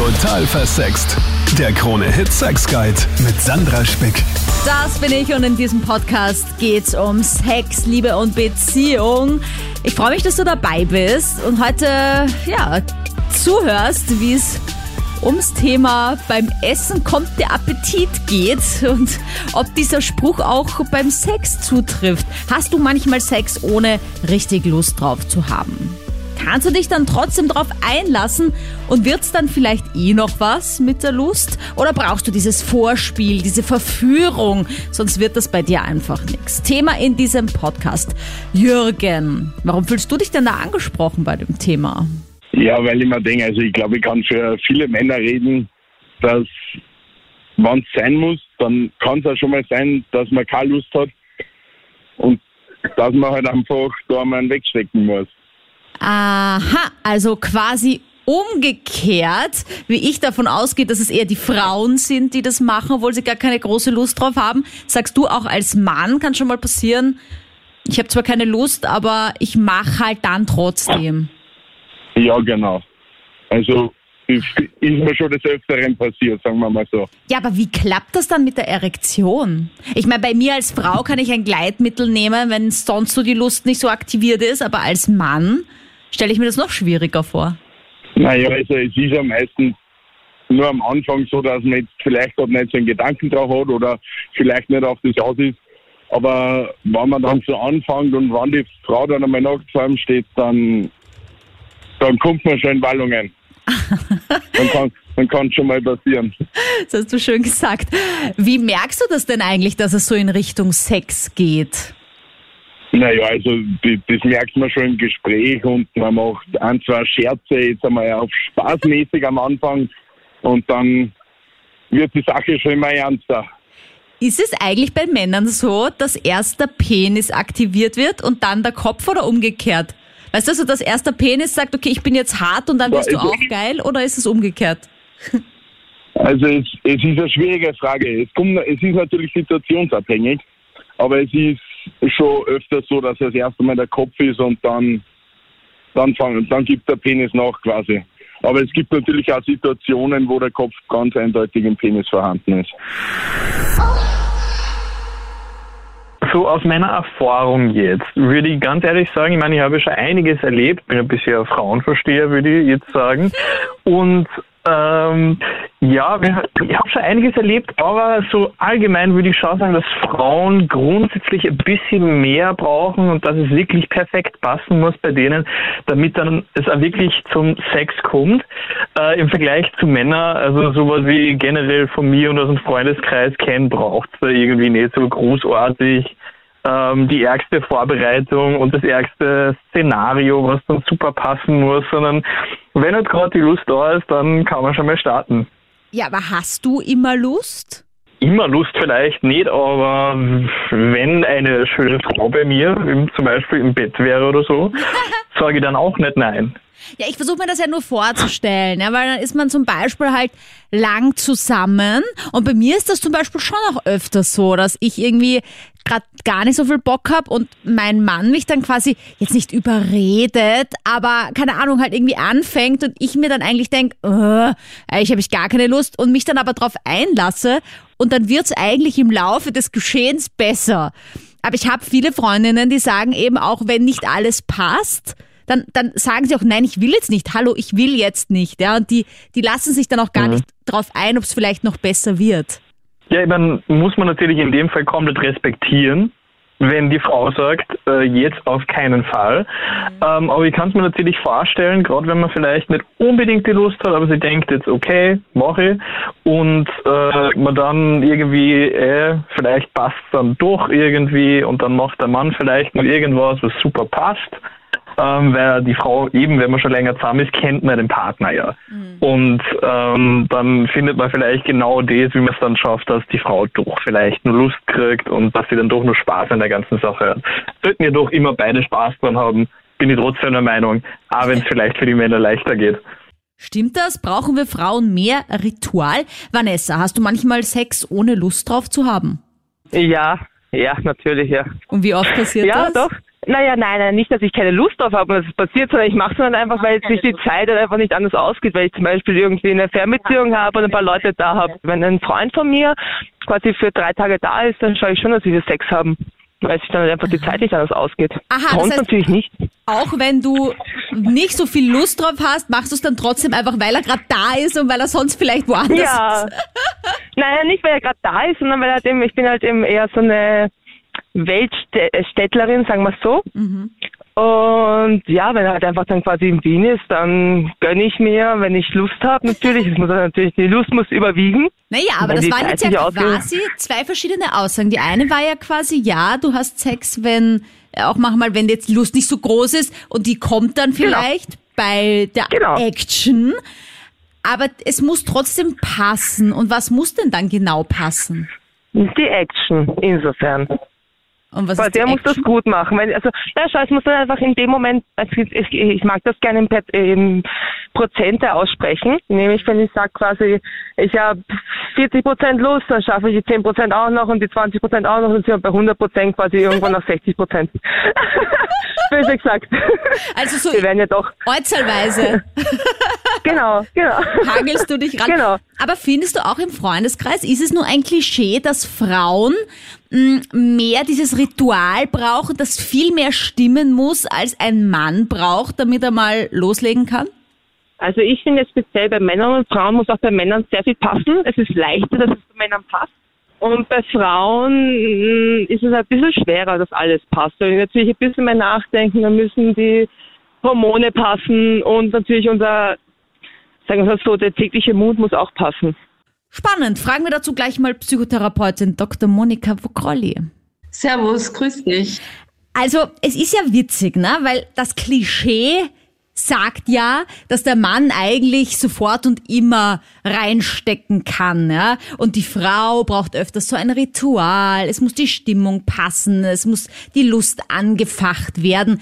Total versext. Der Krone-Hit Sex Guide mit Sandra Spick. Das bin ich und in diesem Podcast geht's um Sex, Liebe und Beziehung. Ich freue mich, dass du dabei bist und heute, ja, zuhörst, wie es ums Thema beim Essen kommt der Appetit geht und ob dieser Spruch auch beim Sex zutrifft. Hast du manchmal Sex, ohne richtig Lust drauf zu haben? Kannst du dich dann trotzdem drauf einlassen und wird's dann vielleicht eh noch was mit der Lust? Oder brauchst du dieses Vorspiel, diese Verführung? Sonst wird das bei dir einfach nichts. Thema in diesem Podcast. Jürgen, warum fühlst du dich denn da angesprochen bei dem Thema? Ja, weil ich mir denke, also ich glaube, ich kann für viele Männer reden, dass wenn es sein muss, dann kann es auch schon mal sein, dass man keine Lust hat und dass man halt einfach da mal wegstecken muss. Aha, also quasi umgekehrt, wie ich davon ausgehe, dass es eher die Frauen sind, die das machen, obwohl sie gar keine große Lust drauf haben. Sagst du auch als Mann, kann schon mal passieren, ich habe zwar keine Lust, aber ich mache halt dann trotzdem. Ja, genau. Also ist mir schon des Öfteren passiert, sagen wir mal so. Ja, aber wie klappt das dann mit der Erektion? Ich meine, bei mir als Frau kann ich ein Gleitmittel nehmen, wenn sonst so die Lust nicht so aktiviert ist, aber als Mann stelle ich mir das noch schwieriger vor. Naja, also es ist ja meistens nur am Anfang so, dass man jetzt vielleicht gerade nicht so einen Gedanken drauf hat oder vielleicht nicht auf das aus ist. Aber wenn man dann so anfängt und wenn die Frau dann einmal nackt vor einem steht, dann, dann kommt man schon in Wallungen. dann kann dann kann schon mal passieren. Das hast du schön gesagt. Wie merkst du das denn eigentlich, dass es so in Richtung Sex geht? Naja, also das merkt man schon im Gespräch und man macht ein, zwei Scherze jetzt einmal auf spaßmäßig am Anfang und dann wird die Sache schon immer ernster. Ist es eigentlich bei Männern so, dass erst der Penis aktiviert wird und dann der Kopf oder umgekehrt? Weißt du, so dass erst der Penis sagt, okay, ich bin jetzt hart und dann bist ja, du auch geil oder ist es umgekehrt? Also es, es ist eine schwierige Frage. Es, kommt, es ist natürlich situationsabhängig, aber es ist schon öfter so, dass das erste Mal der Kopf ist und dann, dann, fang, dann gibt der Penis nach quasi. Aber es gibt natürlich auch Situationen, wo der Kopf ganz eindeutig im Penis vorhanden ist. So aus meiner Erfahrung jetzt würde ich ganz ehrlich sagen, ich meine, ich habe schon einiges erlebt, bin ein bisschen Frauenversteher, würde ich jetzt sagen. Und ähm, ja, ich habe schon einiges erlebt, aber so allgemein würde ich schon sagen, dass Frauen grundsätzlich ein bisschen mehr brauchen und dass es wirklich perfekt passen muss bei denen, damit dann es auch wirklich zum Sex kommt. Äh, Im Vergleich zu Männern, also sowas wie generell von mir und aus dem Freundeskreis kennen, braucht es irgendwie nicht so großartig ähm, die ärgste Vorbereitung und das ärgste Szenario, was dann super passen muss, sondern wenn halt gerade die Lust da ist, dann kann man schon mal starten. Ja, aber hast du immer Lust? Immer Lust vielleicht nicht, aber wenn eine schöne Frau bei mir zum Beispiel im Bett wäre oder so, sage ich dann auch nicht nein. Ja, ich versuche mir das ja nur vorzustellen, ja, weil dann ist man zum Beispiel halt lang zusammen und bei mir ist das zum Beispiel schon auch öfter so, dass ich irgendwie gerade gar nicht so viel Bock habe und mein Mann mich dann quasi jetzt nicht überredet, aber keine Ahnung, halt irgendwie anfängt und ich mir dann eigentlich denke, oh, ich habe ich gar keine Lust und mich dann aber drauf einlasse und dann wird's eigentlich im Laufe des Geschehens besser. Aber ich habe viele Freundinnen, die sagen eben auch, wenn nicht alles passt, dann, dann sagen sie auch, nein, ich will jetzt nicht, hallo, ich will jetzt nicht. Ja, und die, die lassen sich dann auch gar mhm. nicht drauf ein, ob es vielleicht noch besser wird. Ja, dann muss man natürlich in dem Fall komplett respektieren, wenn die Frau sagt, äh, jetzt auf keinen Fall. Mhm. Ähm, aber ich kann es mir natürlich vorstellen, gerade wenn man vielleicht nicht unbedingt die Lust hat, aber sie denkt jetzt, okay, mache ich. Und äh, man dann irgendwie, äh, vielleicht passt dann doch irgendwie und dann macht der Mann vielleicht noch irgendwas, was super passt ähm, weil die Frau eben, wenn man schon länger zusammen ist, kennt man den Partner ja. Mhm. Und ähm, dann findet man vielleicht genau das, wie man es dann schafft, dass die Frau doch vielleicht nur Lust kriegt und dass sie dann doch nur Spaß an der ganzen Sache hat. Sollten ja doch immer beide Spaß dran haben, bin ich trotzdem der Meinung, auch wenn es vielleicht für die Männer leichter geht. Stimmt das? Brauchen wir Frauen mehr Ritual? Vanessa, hast du manchmal Sex ohne Lust drauf zu haben? Ja, ja, natürlich, ja. Und wie oft passiert ja, das? Ja, doch. Naja, nein, nein, nicht, dass ich keine Lust drauf habe, dass es passiert, sondern ich mache es dann einfach, weil sich die Zeit dann einfach nicht anders ausgeht, weil ich zum Beispiel irgendwie eine Fernbeziehung habe und ein paar Leute da habe. Wenn ein Freund von mir quasi für drei Tage da ist, dann schaue ich schon, dass wir Sex haben. Weil sich dann einfach die Zeit nicht anders ausgeht. Aha, das Sonst heißt- natürlich nicht. Auch wenn du nicht so viel Lust drauf hast, machst du es dann trotzdem einfach, weil er gerade da ist und weil er sonst vielleicht woanders Ja. ist. Nein, nicht weil er gerade da ist, sondern weil er halt eben, ich bin halt eben eher so eine Weltstädtlerin, sagen wir so. Und ja, wenn er halt einfach dann quasi in Wien ist, dann gönne ich mir, wenn ich Lust habe, natürlich. Es muss natürlich, die Lust muss überwiegen. Naja, aber das waren jetzt ja quasi zwei verschiedene Aussagen. Die eine war ja quasi, ja, du hast Sex, wenn, äh, auch manchmal, wenn jetzt Lust nicht so groß ist und die kommt dann vielleicht bei der Genau. Action. Aber es muss trotzdem passen. Und was muss denn dann genau passen? Die Action, insofern. Weil der muss das gut machen. Weil, also, ja, schau, es muss dann einfach in dem Moment, also ich, ich, mag das gerne in, in Prozente aussprechen. Nämlich, wenn ich sage quasi, ich habe 40 Prozent Lust, dann schaffe ich die 10 Prozent auch noch und die 20 Prozent auch noch und sind wir bei 100 Prozent quasi irgendwann auf 60 Prozent. Böse gesagt. Also so Wir werden ja doch, ortsalweise genau, genau. hangelst du dich ran. Genau. Aber findest du auch im Freundeskreis, ist es nur ein Klischee, dass Frauen mehr dieses Ritual brauchen, das viel mehr stimmen muss, als ein Mann braucht, damit er mal loslegen kann? Also ich finde jetzt speziell bei Männern und Frauen muss auch bei Männern sehr viel passen. Es ist leichter, dass es bei Männern passt. Und bei Frauen mh, ist es ein bisschen schwerer, dass alles passt. Wenn wir natürlich ein bisschen mehr nachdenken, dann müssen die Hormone passen und natürlich unser, sagen wir es so, der tägliche Mut muss auch passen. Spannend. Fragen wir dazu gleich mal Psychotherapeutin Dr. Monika Vokrolli. Servus, grüß dich. Also, es ist ja witzig, ne? Weil das Klischee sagt ja, dass der Mann eigentlich sofort und immer reinstecken kann, ja? Und die Frau braucht öfters so ein Ritual, es muss die Stimmung passen, es muss die Lust angefacht werden.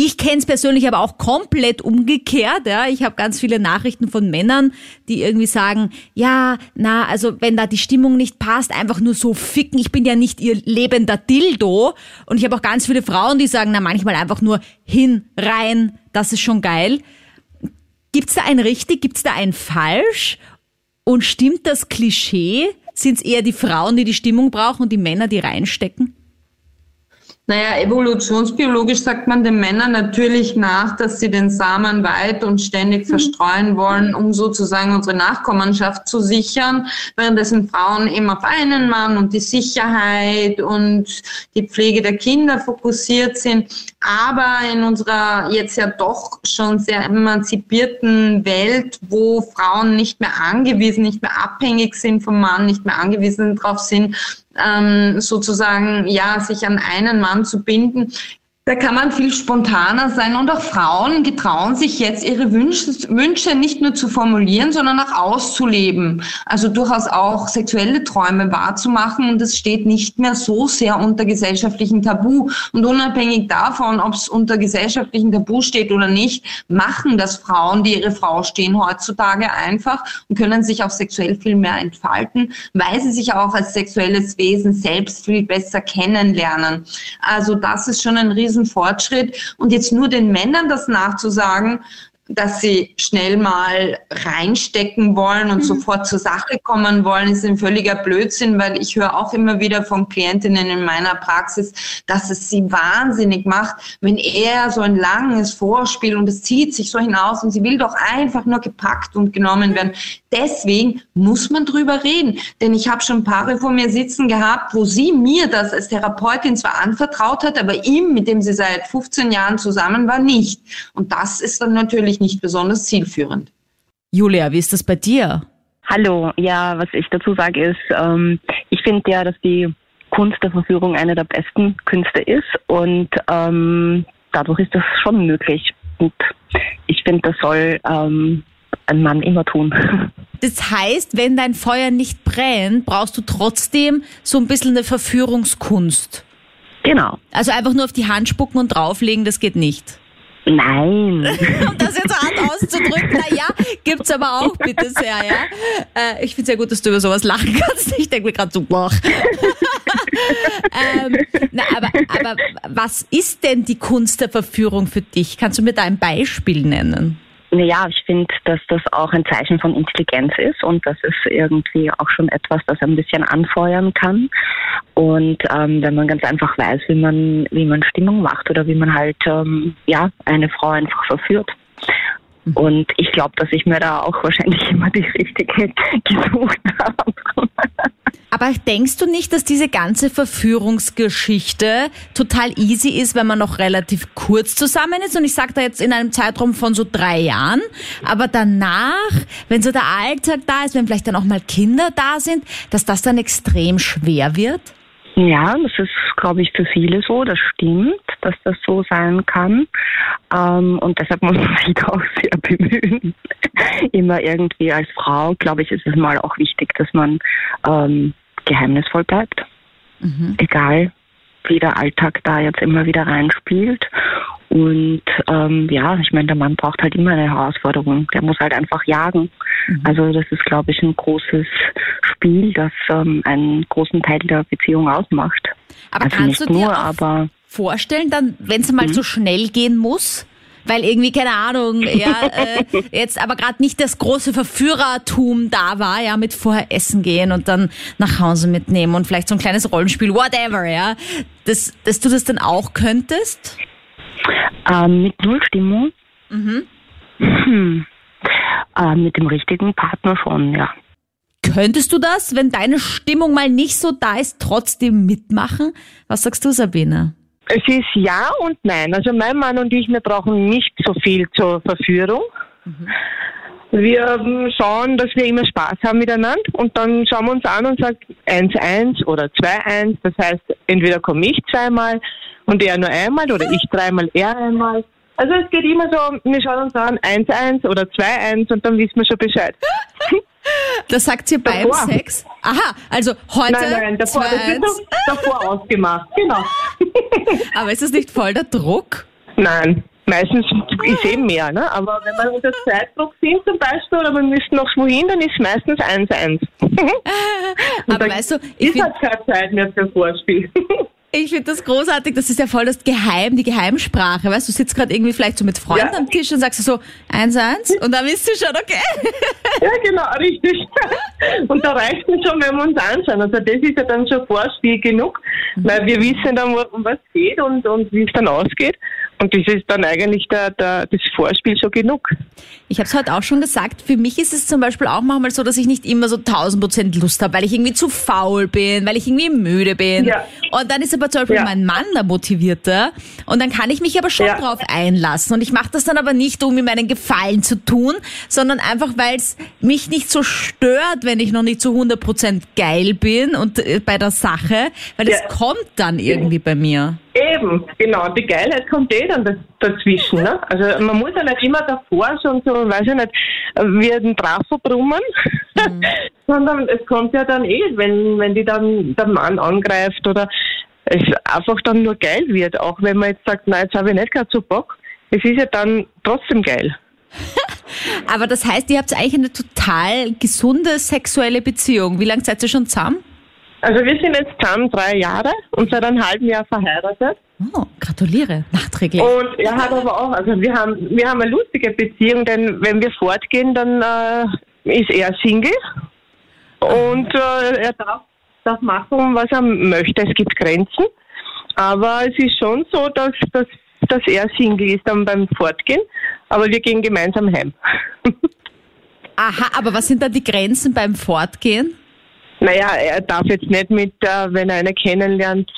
Ich kenne es persönlich aber auch komplett umgekehrt. Ja. Ich habe ganz viele Nachrichten von Männern, die irgendwie sagen, ja, na, also wenn da die Stimmung nicht passt, einfach nur so ficken. Ich bin ja nicht ihr lebender Dildo. Und ich habe auch ganz viele Frauen, die sagen, na, manchmal einfach nur hin, rein, das ist schon geil. Gibt's da ein richtig, gibt's da ein falsch? Und stimmt das Klischee? Sind es eher die Frauen, die die Stimmung brauchen und die Männer, die reinstecken? Naja, evolutionsbiologisch sagt man den Männern natürlich nach, dass sie den Samen weit und ständig verstreuen wollen, um sozusagen unsere Nachkommenschaft zu sichern, währenddessen Frauen eben auf einen Mann und die Sicherheit und die Pflege der Kinder fokussiert sind. Aber in unserer jetzt ja doch schon sehr emanzipierten Welt, wo Frauen nicht mehr angewiesen, nicht mehr abhängig sind vom Mann, nicht mehr angewiesen darauf sind, ähm, sozusagen ja sich an einen Mann zu binden. Da kann man viel spontaner sein und auch Frauen getrauen sich jetzt ihre Wünsche, Wünsche nicht nur zu formulieren, sondern auch auszuleben. Also durchaus auch sexuelle Träume wahrzumachen und es steht nicht mehr so sehr unter gesellschaftlichen Tabu. Und unabhängig davon, ob es unter gesellschaftlichen Tabu steht oder nicht, machen das Frauen, die ihre Frau stehen, heutzutage einfach und können sich auch sexuell viel mehr entfalten, weil sie sich auch als sexuelles Wesen selbst viel besser kennenlernen. Also das ist schon ein Riesenfortschritt. Und jetzt nur den Männern das nachzusagen, dass sie schnell mal reinstecken wollen und sofort zur Sache kommen wollen, ist ein völliger Blödsinn, weil ich höre auch immer wieder von Klientinnen in meiner Praxis, dass es sie wahnsinnig macht, wenn er so ein langes Vorspiel und es zieht sich so hinaus und sie will doch einfach nur gepackt und genommen werden. Deswegen muss man drüber reden, denn ich habe schon Paare vor mir sitzen gehabt, wo sie mir das als Therapeutin zwar anvertraut hat, aber ihm, mit dem sie seit 15 Jahren zusammen war, nicht. Und das ist dann natürlich nicht besonders zielführend. Julia, wie ist das bei dir? Hallo, ja, was ich dazu sage ist, ähm, ich finde ja, dass die Kunst der Verführung eine der besten Künste ist und ähm, dadurch ist das schon möglich. Und ich finde, das soll ähm, ein Mann immer tun. Das heißt, wenn dein Feuer nicht brennt, brauchst du trotzdem so ein bisschen eine Verführungskunst. genau. Also einfach nur auf die Hand spucken und drauflegen, das geht nicht. Nein. Um das jetzt so hart auszudrücken, na ja, gibt's aber auch, bitte sehr, ja. Äh, ich finde sehr gut, dass du über sowas lachen kannst. Ich denke mir gerade so, boah. ähm, na, aber, aber was ist denn die Kunst der Verführung für dich? Kannst du mir da ein Beispiel nennen? Naja, ich finde, dass das auch ein Zeichen von Intelligenz ist und das ist irgendwie auch schon etwas, das ein bisschen anfeuern kann. Und ähm, wenn man ganz einfach weiß, wie man, wie man Stimmung macht oder wie man halt ähm, ja eine Frau einfach verführt. Und ich glaube, dass ich mir da auch wahrscheinlich immer die richtige gesucht habe. Aber denkst du nicht, dass diese ganze Verführungsgeschichte total easy ist, wenn man noch relativ kurz zusammen ist? Und ich sage da jetzt in einem Zeitraum von so drei Jahren. Aber danach, wenn so der Alltag da ist, wenn vielleicht dann auch mal Kinder da sind, dass das dann extrem schwer wird? Ja, das ist, glaube ich, für viele so. Das stimmt, dass das so sein kann. Ähm, und deshalb muss man sich da auch sehr bemühen. Immer irgendwie als Frau, glaube ich, ist es mal auch wichtig, dass man ähm, geheimnisvoll bleibt. Egal, wie der Alltag da jetzt immer wieder reinspielt. Und ähm, ja, ich meine, der Mann braucht halt immer eine Herausforderung. Der muss halt einfach jagen. Also das ist, glaube ich, ein großes Spiel, das ähm, einen großen Teil der Beziehung ausmacht. Aber also kannst du dir nur, aber vorstellen, dann, wenn es mal so schnell gehen muss? Weil irgendwie, keine Ahnung, ja, äh, jetzt aber gerade nicht das große Verführertum da war, ja, mit vorher essen gehen und dann nach Hause mitnehmen und vielleicht so ein kleines Rollenspiel, whatever, ja. Das, dass du das dann auch könntest? Ähm, mit Nullstimmung. Hm. Äh, mit dem richtigen Partner schon, ja. Könntest du das, wenn deine Stimmung mal nicht so da ist, trotzdem mitmachen? Was sagst du, Sabine? Es ist ja und nein. Also mein Mann und ich, wir brauchen nicht so viel zur Verführung. Wir ähm, schauen, dass wir immer Spaß haben miteinander und dann schauen wir uns an und sagen 1-1 oder 2-1. Das heißt, entweder komme ich zweimal und er nur einmal oder ich dreimal, er einmal. Also es geht immer so, wir schauen uns an 1-1 oder 2-1 und dann wissen wir schon Bescheid. Das sagt ihr beim Davor. Sex? Aha, also heute Nein, nein, davor, das wird 2-1. doch davor ausgemacht. Genau. Aber ist das nicht voll der Druck? Nein, meistens ist eben mehr, ne? Aber wenn wir unter Zeitdruck sind zum Beispiel oder wir müssen noch wohin, dann ist meistens 1-1. Aber weißt du, ich ist halt keine Zeit mehr für Vorspiel. Ich find das großartig, das ist ja voll das Geheim, die Geheimsprache. Weißt du, du sitzt gerade irgendwie vielleicht so mit Freunden Ja. am Tisch und sagst so 1-1 und dann bist du schon, okay. ja, genau, richtig. Und da reicht es schon, wenn wir uns anschauen. Also das ist ja dann schon Vorspiel genug, weil wir wissen dann, um was es geht und, und wie es dann ausgeht. Und das ist dann eigentlich der, der, das Vorspiel schon genug. Ich habe es heute auch schon gesagt, für mich ist es zum Beispiel auch manchmal so, dass ich nicht immer so 1000 Prozent Lust habe, weil ich irgendwie zu faul bin, weil ich irgendwie müde bin. Ja. Und dann ist aber zum Beispiel Ja. mein Mann der Motivierte und dann kann ich mich aber schon Ja. drauf einlassen. Und ich mache das dann aber nicht, um ihm meinen Gefallen zu tun, sondern einfach, weil es mich nicht so stört, wenn ich noch nicht zu 100 Prozent geil bin und äh, bei der Sache, weil es kommt dann irgendwie bei mir. Eben, genau. Die Geilheit kommt eh dann dazwischen. Ne? Also man muss ja nicht immer davor schon so, weiß ich nicht, wie ein Trafo brummen, sondern es kommt ja dann eh, wenn, wenn die dann der Mann angreift oder es einfach dann nur geil wird, auch wenn man jetzt sagt, nein, jetzt habe ich nicht gerade so Bock. Es ist ja dann trotzdem geil. Aber das heißt, ihr habt eigentlich eine total gesunde sexuelle Beziehung. Wie lange seid ihr schon zusammen? Also wir sind jetzt zusammen drei Jahre und seit einem halben Jahr verheiratet. Oh, gratuliere, nachträglich. Und er hat aber auch, also wir haben, wir haben eine lustige Beziehung, denn wenn wir fortgehen, dann äh, ist er Single und äh, er darf, darf machen, was er möchte. Es gibt Grenzen, aber es ist schon so, dass, dass, dass er Single ist dann beim Fortgehen, aber wir gehen gemeinsam heim. Aha, aber was sind da die Grenzen beim Fortgehen? Naja, er darf jetzt nicht mit, äh, wenn er eine kennenlernt,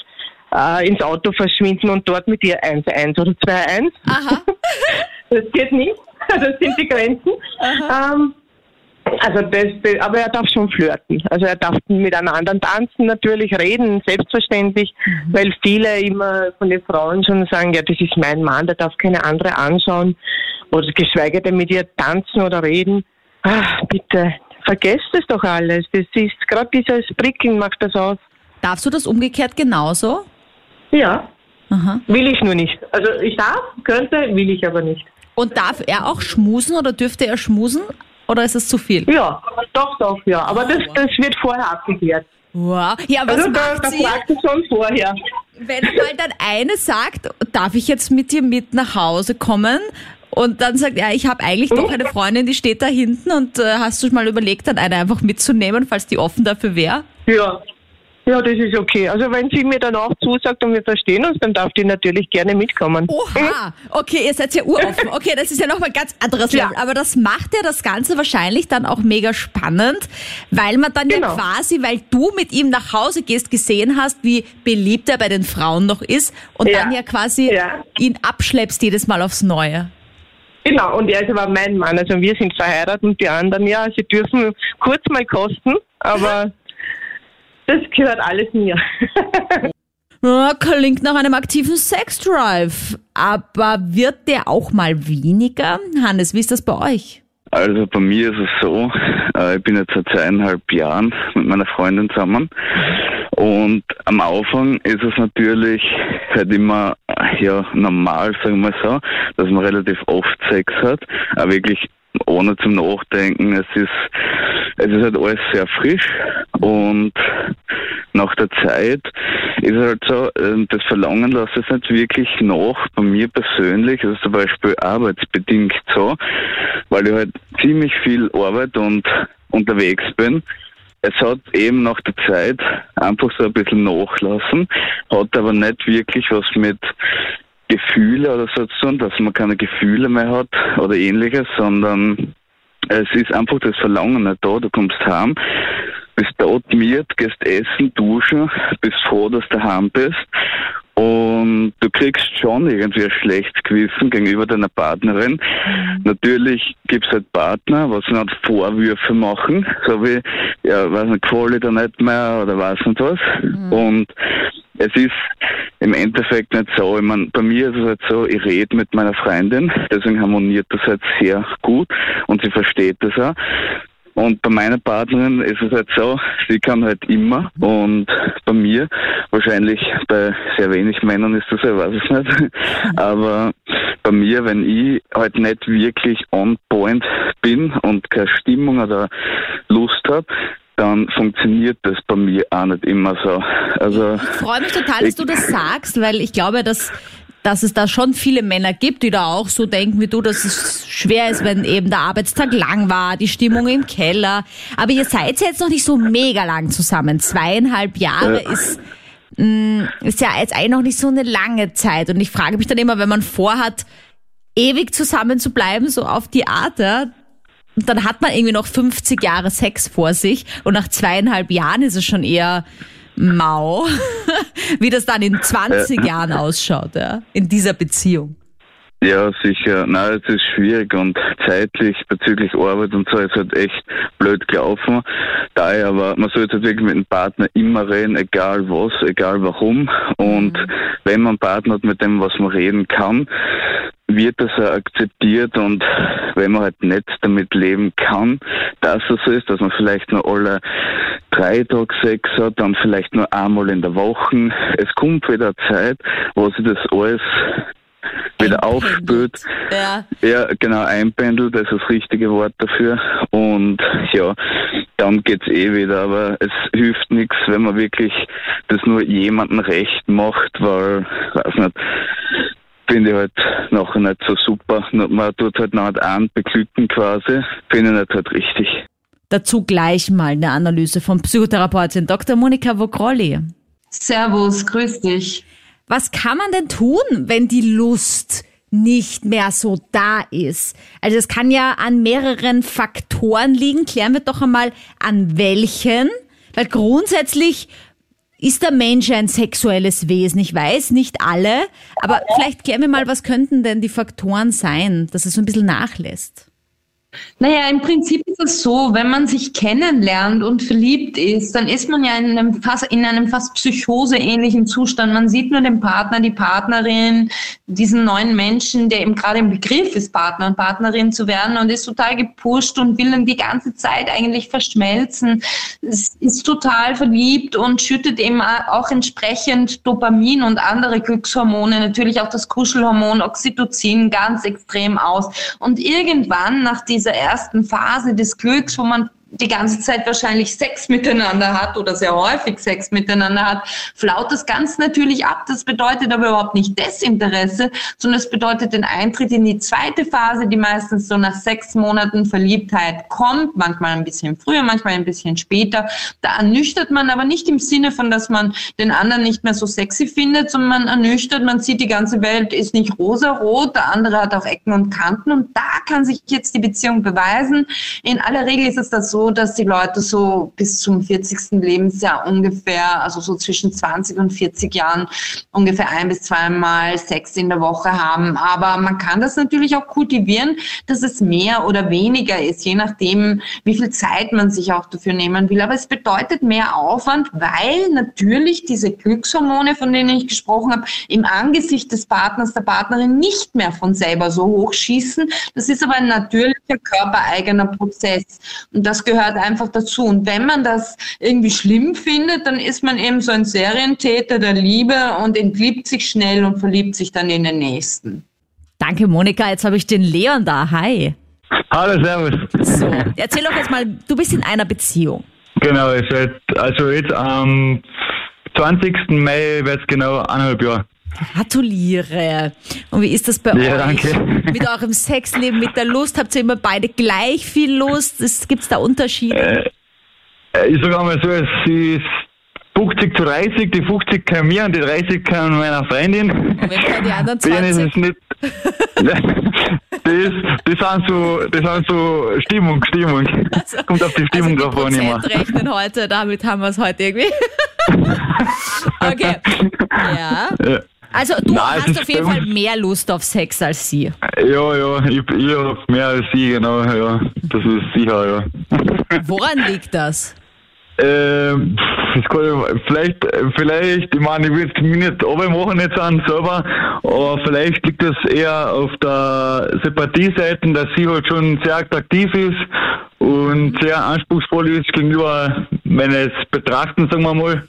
äh, ins Auto verschwinden und dort mit ihr 1-1 oder 2-1. Aha. Das geht nicht. Das sind die Grenzen. Ähm, also das, das, aber er darf schon flirten. Also er darf mit einer anderen tanzen, natürlich reden, selbstverständlich, weil viele immer von den Frauen schon sagen, ja, das ist mein Mann, der darf keine andere anschauen oder geschweige denn mit ihr tanzen oder reden. Ach, bitte, vergesst es doch alles. Das ist gerade dieses Prickeln macht das aus. Darfst du das umgekehrt genauso? Ja, Aha. will ich nur nicht. Also ich darf, könnte, will ich aber nicht. Und darf er auch schmusen oder dürfte er schmusen? Oder ist es zu viel? Ja, doch, doch, ja. Aber das, das wird vorher abgeklärt. Wow. Ja, was Also da, macht da sie, fragt sie schon vorher. wenn mal dann eine sagt, darf ich jetzt mit dir mit nach Hause kommen? Und dann sagt er, ich habe eigentlich doch eine Freundin, die steht da hinten und äh, hast du mal überlegt, dann eine einfach mitzunehmen, falls die offen dafür wäre? Ja. Ja, das ist okay. Also wenn sie mir dann auch zusagt und wir verstehen uns, dann darf die natürlich gerne mitkommen. Oha, okay, ihr seid ja uroffen. Okay, das ist ja nochmal ein ganz anderes Ja. Level. Aber das macht ja das Ganze wahrscheinlich dann auch mega spannend, weil man dann ja Genau. quasi, weil du mit ihm nach Hause gehst, gesehen hast, wie beliebt er bei den Frauen noch ist und Ja. dann ja quasi Ja. ihn abschleppst jedes Mal aufs Neue. Genau, und er ist aber mein Mann. Also wir sind verheiratet und die anderen, ja, sie dürfen kurz mal kosten, aber das gehört alles mir. Ja, klingt nach einem aktiven Sexdrive. Aber wird der auch mal weniger? Hannes, wie ist das bei euch? Also bei mir ist es so, äh, ich bin jetzt seit zweieinhalb Jahren mit meiner Freundin zusammen und am Anfang ist es natürlich halt immer ja normal, sagen wir so, dass man relativ oft Sex hat, aber wirklich ohne zum Nachdenken. Es ist es ist halt alles sehr frisch und nach der Zeit ist es halt so, äh, das Verlangen lässt es nicht wirklich nach, bei mir persönlich, also zum Beispiel arbeitsbedingt so, weil ich halt ziemlich viel arbeite und unterwegs bin. Es hat eben nach der Zeit einfach so ein bisschen nachlassen, hat aber nicht wirklich was mit Gefühle oder so zu tun, dass man keine Gefühle mehr hat oder ähnliches, sondern es ist einfach das Verlangen nicht da. Du kommst heim, bist dort miert, gehst essen, duschen, bist froh, dass du heim bist. Und du kriegst schon irgendwie ein schlechtes Gewissen gegenüber deiner Partnerin. Natürlich gibt's halt Partner, was dann Vorwürfe machen, so wie, ja, weiß nicht, gefällt dir da nicht mehr oder weiß nicht was. Und es ist im Endeffekt nicht so. Ich mein, bei mir ist es halt so, ich rede mit meiner Freundin, deswegen harmoniert das halt sehr gut und sie versteht das auch. Und bei meiner Partnerin ist es halt so, sie kann halt immer und bei mir, wahrscheinlich bei sehr wenig Männern ist das so, ich weiß es nicht, aber bei mir, wenn ich halt nicht wirklich on point bin und keine Stimmung oder Lust habe, dann funktioniert das bei mir auch nicht immer so. Also Ich freue mich total, dass du das sagst, weil ich glaube, dass, dass es da schon viele Männer gibt, die da auch so denken wie du, dass es schwer ist, wenn eben der Arbeitstag lang war, die Stimmung im Keller. Aber ihr seid ja jetzt noch nicht so mega lang zusammen. Zweieinhalb Jahre ist, mh, ist ja jetzt eigentlich noch nicht so eine lange Zeit. Und ich frage mich dann immer, wenn man vorhat, ewig zusammen zu bleiben, so auf die Art, ja, dann hat man irgendwie noch 50 Jahre Sex vor sich und nach zweieinhalb Jahren ist es schon eher mau, wie das dann in 20 Jahren ausschaut, ja, in dieser Beziehung. Ja, sicher. Nein, es ist schwierig und zeitlich bezüglich Arbeit und so ist halt echt blöd gelaufen. Daher aber, man sollte halt wirklich mit dem Partner immer reden, egal was, egal warum. Und wenn man einen Partner hat, mit dem was man reden kann, wird das auch akzeptiert und wenn man halt nicht damit leben kann, dass es so ist, dass man vielleicht nur alle drei Tage Sex hat, dann vielleicht nur einmal in der Woche. Es kommt wieder Zeit, wo sich das alles wieder aufspült. Ja. Ja, genau, einpendelt, das ist das richtige Wort dafür. Und ja, dann geht's eh wieder, aber es hilft nichts, wenn man wirklich das nur jemandem recht macht, weil, weiß nicht, finde ich halt nachher nicht so super. Man tut halt noch einen beglücken quasi, finde ich nicht halt richtig. Dazu gleich mal eine Analyse von Psychotherapeutin Dr. Monika Vogrolli. Servus, grüß dich. Was kann man denn tun, wenn die Lust nicht mehr so da ist? Also es kann ja an mehreren Faktoren liegen. Klären wir doch einmal an welchen. Weil grundsätzlich ist der Mensch ein sexuelles Wesen. Ich weiß, nicht alle. Aber vielleicht klären wir mal, was könnten denn die Faktoren sein, dass es so ein bisschen nachlässt? Naja, im Prinzip ist es so, wenn man sich kennenlernt und verliebt ist, dann ist man ja in einem fast, in einem fast psychoseähnlichen Zustand. Man sieht nur den Partner, die Partnerin, diesen neuen Menschen, der eben gerade im Begriff ist, Partner und Partnerin zu werden und ist total gepusht und will dann die ganze Zeit eigentlich verschmelzen. Es ist total verliebt und schüttet eben auch entsprechend Dopamin und andere Glückshormone, natürlich auch das Kuschelhormon Oxytocin ganz extrem aus. Und irgendwann nach dieser ersten Phase des Glücks, wo man die ganze Zeit wahrscheinlich Sex miteinander hat oder sehr häufig Sex miteinander hat, flaut das ganz natürlich ab. Das bedeutet aber überhaupt nicht Desinteresse, sondern es bedeutet den Eintritt in die zweite Phase, die meistens so nach sechs Monaten Verliebtheit kommt, manchmal ein bisschen früher, manchmal ein bisschen später. Da ernüchtert man aber nicht im Sinne von, dass man den anderen nicht mehr so sexy findet, sondern man ernüchtert, man sieht, die ganze Welt ist nicht rosa-rot, der andere hat auch Ecken und Kanten und da kann sich jetzt die Beziehung beweisen. In aller Regel ist es das so, dass die Leute so bis zum 40. Lebensjahr ungefähr, also so zwischen 20 und 40 Jahren ungefähr ein bis zweimal Sex in der Woche haben. Aber man kann das natürlich auch kultivieren, dass es mehr oder weniger ist, je nachdem, wie viel Zeit man sich auch dafür nehmen will. Aber es bedeutet mehr Aufwand, weil natürlich diese Glückshormone, von denen ich gesprochen habe, im Angesicht des Partners, der Partnerin nicht mehr von selber so hochschießen. Das ist aber ein natürlicher körpereigener Prozess. Und das gehört einfach dazu. Und wenn man das irgendwie schlimm findet, dann ist man eben so ein Serientäter der Liebe und entliebt sich schnell und verliebt sich dann in den nächsten. Danke, Monika. Jetzt habe ich den Leon da. Hi. Hallo, servus. So, erzähl doch jetzt mal, du bist in einer Beziehung. Genau, ich werd, also jetzt am 20. Mai wird es genau eineinhalb Jahre. Gratuliere. Und wie ist das bei Ja, euch? danke. Mit eurem Sexleben, mit der Lust? Habt ihr immer beide gleich viel Lust? Gibt es da Unterschiede? Äh, Ich sage einmal so, es ist 50 zu 30, die 50 kann mir und die 30 kann meiner Freundin. Und wenn die anderen Bei ihnen ist 20? es nicht. Das, das sind so, das sind so Stimmung, Stimmung. Kommt auf die Stimmung also drauf an immer. Rechnen heute, damit haben wir es heute irgendwie. okay. Ja. Ja. Also du Nein, es hast auf jeden Fall mehr Lust auf Sex als sie. Ja, ja, ich, ich hab mehr als sie, genau, ja. Das ist sicher, ja. Woran liegt das? Ähm, kann ich, vielleicht, vielleicht, ich meine, ich will es mir nicht machen jetzt an selber, aber vielleicht liegt das eher auf der Sympathieseite, dass sie halt schon sehr attraktiv ist und sehr anspruchsvoll ist gegenüber meines Betrachtens, sagen wir mal.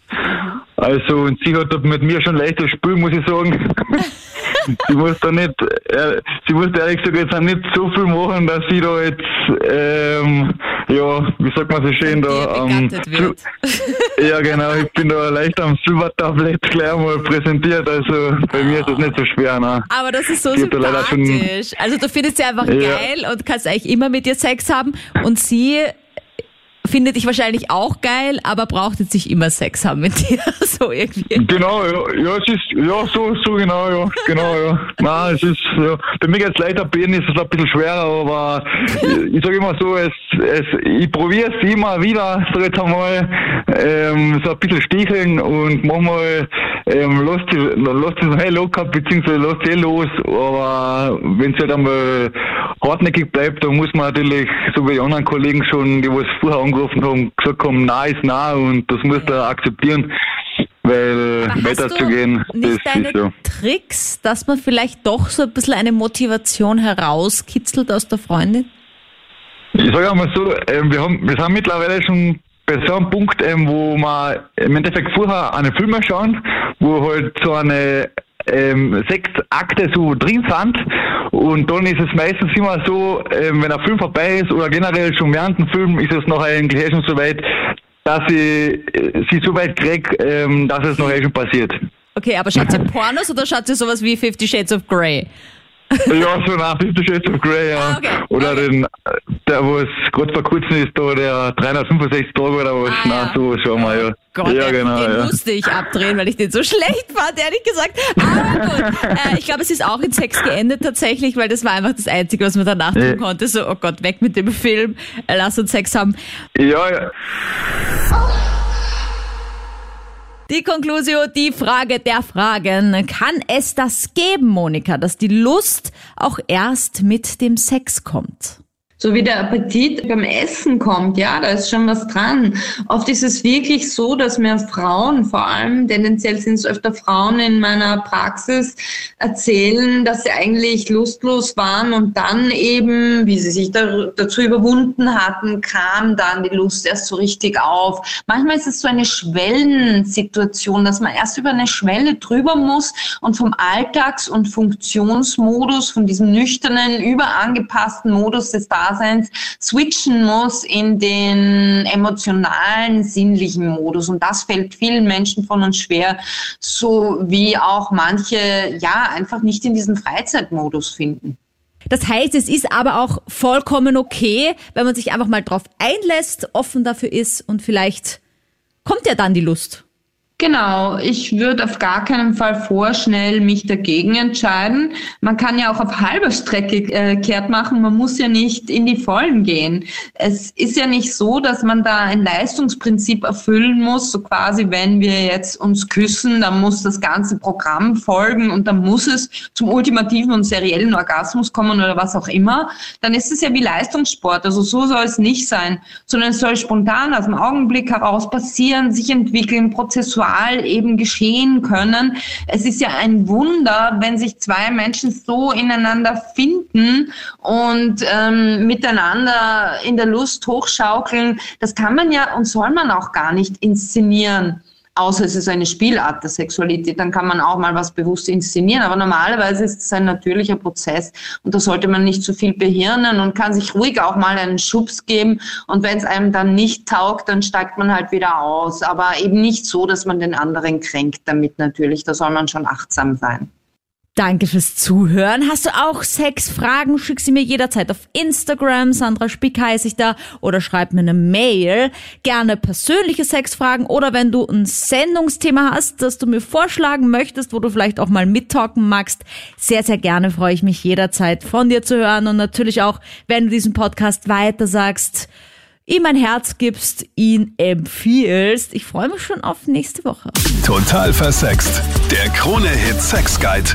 Also, und sie hat mit mir schon leichtes Spiel, muss ich sagen. sie muss da nicht, äh, sie muss ehrlich gesagt jetzt auch nicht so viel machen, dass sie da jetzt, ähm, ja, wie sagt man so schön, da, ähm, ja, genau, ich bin da leicht am Silbertablett gleich mal präsentiert, also bei mir ist das nicht so schwer, ne? Aber das ist so Sie hat da schon- sympathisch. Also du findest sie einfach Ja. geil und kannst eigentlich immer mit ihr Sex haben und sie findet dich wahrscheinlich auch geil, aber braucht jetzt nicht immer Sex haben mit dir. So irgendwie. Genau, ja, ja, es ist, ja, so, so genau, ja, genau, ja. Nein, es ist, ja, bei mir geht's leider bei ihnen ist es ein bisschen schwerer, aber ich, ich sage immer so, es, es, ich probiere es immer wieder, sag jetzt einmal, ähm, so ein bisschen sticheln und manchmal, ähm, lässt sie, lässt sie es locker, beziehungsweise lässt sie eh los, aber wenn es halt einmal hartnäckig bleibt, dann muss man natürlich, so wie die anderen Kollegen schon, die was vorher angerufen haben, gesagt haben, nein ist nein und das muss er akzeptieren, weil Aber weiterzugehen, du nicht das deine ist ja. Tricks, dass man vielleicht doch so ein bisschen eine Motivation herauskitzelt aus der Freundin? Ich sage einmal so, ähm, wir, haben, wir sind mittlerweile schon bei so einem Punkt, ähm, wo wir im Endeffekt vorher eine Filme schauen, wo halt so eine ähm, sechs Akte so drin sind und dann ist es meistens immer so, ähm, wenn ein Film vorbei ist oder generell schon während dem Film ist es noch eigentlich eh schon so weit, dass ich äh, sie so weit krieg, ähm, dass es noch eh schon passiert. Okay, aber schaut sie Pornos oder schaut sie sowas wie Fifty Shades of Grey? Ja, so nach Fifty Shades of Grey, ja. Ah, okay. Oder Okay. den, der, wo es gerade vor kurzem ist, da der 365 Tage oder was. Ah, Na, ja. so, schau mal, ja. Gott, ja, genau, den ja. musste ich abdrehen, weil ich den so schlecht fand, ehrlich gesagt. Aber gut, äh, ich glaube, es ist auch in Sex geendet tatsächlich, weil das war einfach das Einzige, was man danach tun konnte. So, oh Gott, weg mit dem Film, äh, lass uns Sex haben. Ja, ja. Die Conclusio, die Frage der Fragen. Kann es das geben, Monika, dass die Lust auch erst mit dem Sex kommt? So wie der Appetit beim Essen kommt, ja, da ist schon was dran. Oft ist es wirklich so, dass mehr Frauen, vor allem tendenziell sind es öfter Frauen in meiner Praxis, erzählen, dass sie eigentlich lustlos waren und dann eben, wie sie sich da, dazu überwunden hatten, kam dann die Lust erst so richtig auf. Manchmal ist es so eine Schwellensituation, dass man erst über eine Schwelle drüber muss und vom Alltags- und Funktionsmodus, von diesem nüchternen, überangepassten Modus des Daseins Daseins switchen muss in den emotionalen, sinnlichen Modus. Und das fällt vielen Menschen von uns schwer, so wie auch manche ja einfach nicht in diesen Freizeitmodus finden. Das heißt, es ist aber auch vollkommen okay, wenn man sich einfach mal drauf einlässt, offen dafür ist und vielleicht kommt ja dann die Lust. Genau, ich würde auf gar keinen Fall vorschnell mich dagegen entscheiden. Man kann ja auch auf halber Strecke äh, kehrt machen, man muss ja nicht in die Vollen gehen. Es ist ja nicht so, dass man da ein Leistungsprinzip erfüllen muss, so quasi, wenn wir jetzt uns küssen, dann muss das ganze Programm folgen und dann muss es zum ultimativen und seriellen Orgasmus kommen oder was auch immer. Dann ist es ja wie Leistungssport, also so soll es nicht sein, sondern es soll spontan aus dem Augenblick heraus passieren, sich entwickeln, prozessual Wahl eben geschehen können. Es ist ja ein Wunder, wenn sich zwei Menschen so ineinander finden und ähm, miteinander in der Lust hochschaukeln. Das kann man ja und soll man auch gar nicht inszenieren außer es ist eine Spielart der Sexualität, dann kann man auch mal was bewusst inszenieren. Aber normalerweise ist es ein natürlicher Prozess und da sollte man nicht zu viel behirnen und kann sich ruhig auch mal einen Schubs geben. Und wenn es einem dann nicht taugt, dann steigt man halt wieder aus. Aber eben nicht so, dass man den anderen kränkt damit natürlich. Da soll man schon achtsam sein. Danke fürs Zuhören. Hast du auch Sexfragen? Schick sie mir jederzeit auf Instagram. Sandra Spick heiße ich da. Oder schreib mir eine Mail. Gerne persönliche Sexfragen. Oder wenn du ein Sendungsthema hast, das du mir vorschlagen möchtest, wo du vielleicht auch mal mittalken magst. Sehr, sehr gerne freue ich mich jederzeit von dir zu hören. Und natürlich auch, wenn du diesen Podcast weiter sagst, ihm ein Herz gibst, ihn empfiehlst. Ich freue mich schon auf nächste Woche. Total versext. Der Krone-Hit Sex Guide.